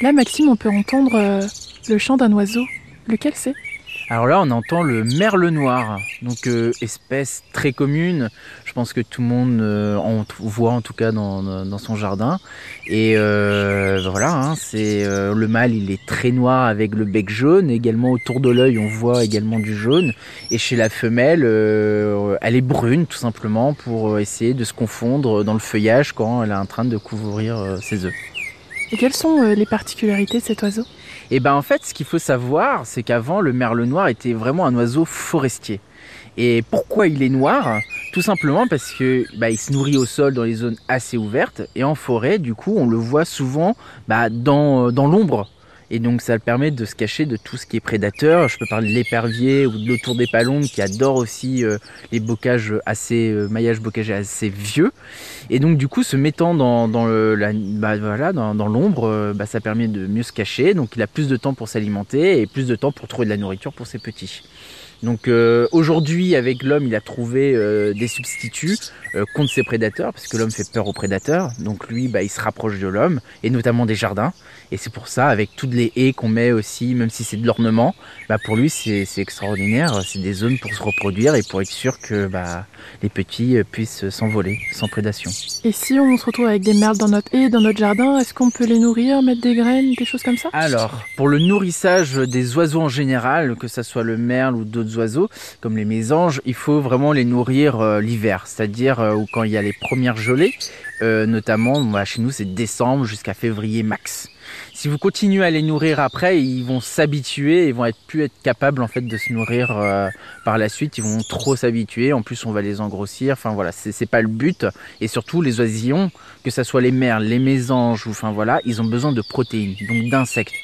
Là, Maxime, on peut entendre euh, le chant d'un oiseau. Lequel c'est? Alors là, on entend le merle noir, donc euh, espèce très commune. Je pense que tout le monde euh, en voit en tout cas dans, son jardin. Et euh, voilà, hein, c'est le mâle, il est très noir avec le bec jaune. Également autour de l'œil, on voit également du jaune. Et chez la femelle, elle est brune tout simplement pour essayer de se confondre dans le feuillage quand elle est en train de couvrir ses œufs. Et quelles sont euh, les particularités de cet oiseau? Et ben en fait, ce qu'il faut savoir, c'est qu'avant, le merle noir était vraiment un oiseau forestier. Et pourquoi il est noir? Tout simplement parce que bah, il se nourrit au sol dans les zones assez ouvertes et en forêt, du coup, on le voit souvent bah, dans, dans l'ombre. Et donc ça le permet de se cacher de tout ce qui est prédateur. Je peux parler de l'épervier ou de l'autour des palombes qui adore aussi euh, les bocages assez, euh, maillages bocagers assez vieux. Et donc du coup, se mettant dans, dans le, bah, voilà, dans, dans l'ombre, euh, bah, ça permet de mieux se cacher. Donc il a plus de temps pour s'alimenter et plus de temps pour trouver de la nourriture pour ses petits. Donc euh, aujourd'hui, avec l'homme, il a trouvé euh, des substituts euh, contre ses prédateurs, parce que l'homme fait peur aux prédateurs. Donc lui, bah, il se rapproche de l'homme, et notamment des jardins. Et c'est pour ça, avec toutes les haies qu'on met aussi, même si c'est de l'ornement, bah, pour lui, c'est extraordinaire. C'est des zones pour se reproduire et pour être sûr que bah, les petits puissent s'envoler sans prédation. Et si on se retrouve avec des merles dans notre haie, dans notre jardin, est-ce qu'on peut les nourrir, mettre des graines, des choses comme ça? Alors, pour le nourrissage des oiseaux en général, que ce soit le merle ou d'autres oiseaux, comme les mésanges, il faut vraiment les nourrir euh, l'hiver, c'est-à-dire euh, quand il y a les premières gelées, euh, notamment chez nous c'est décembre jusqu'à février max. Si vous continuez à les nourrir après, ils vont s'habituer et vont être plus être capables en fait de se nourrir euh, par la suite. Ils vont trop s'habituer. En plus, on va les engrossir. Enfin voilà, c'est pas le but. Et surtout, les oisillons, que ça soit les merles, les mésanges, ou enfin voilà, ils ont besoin de protéines, donc d'insectes.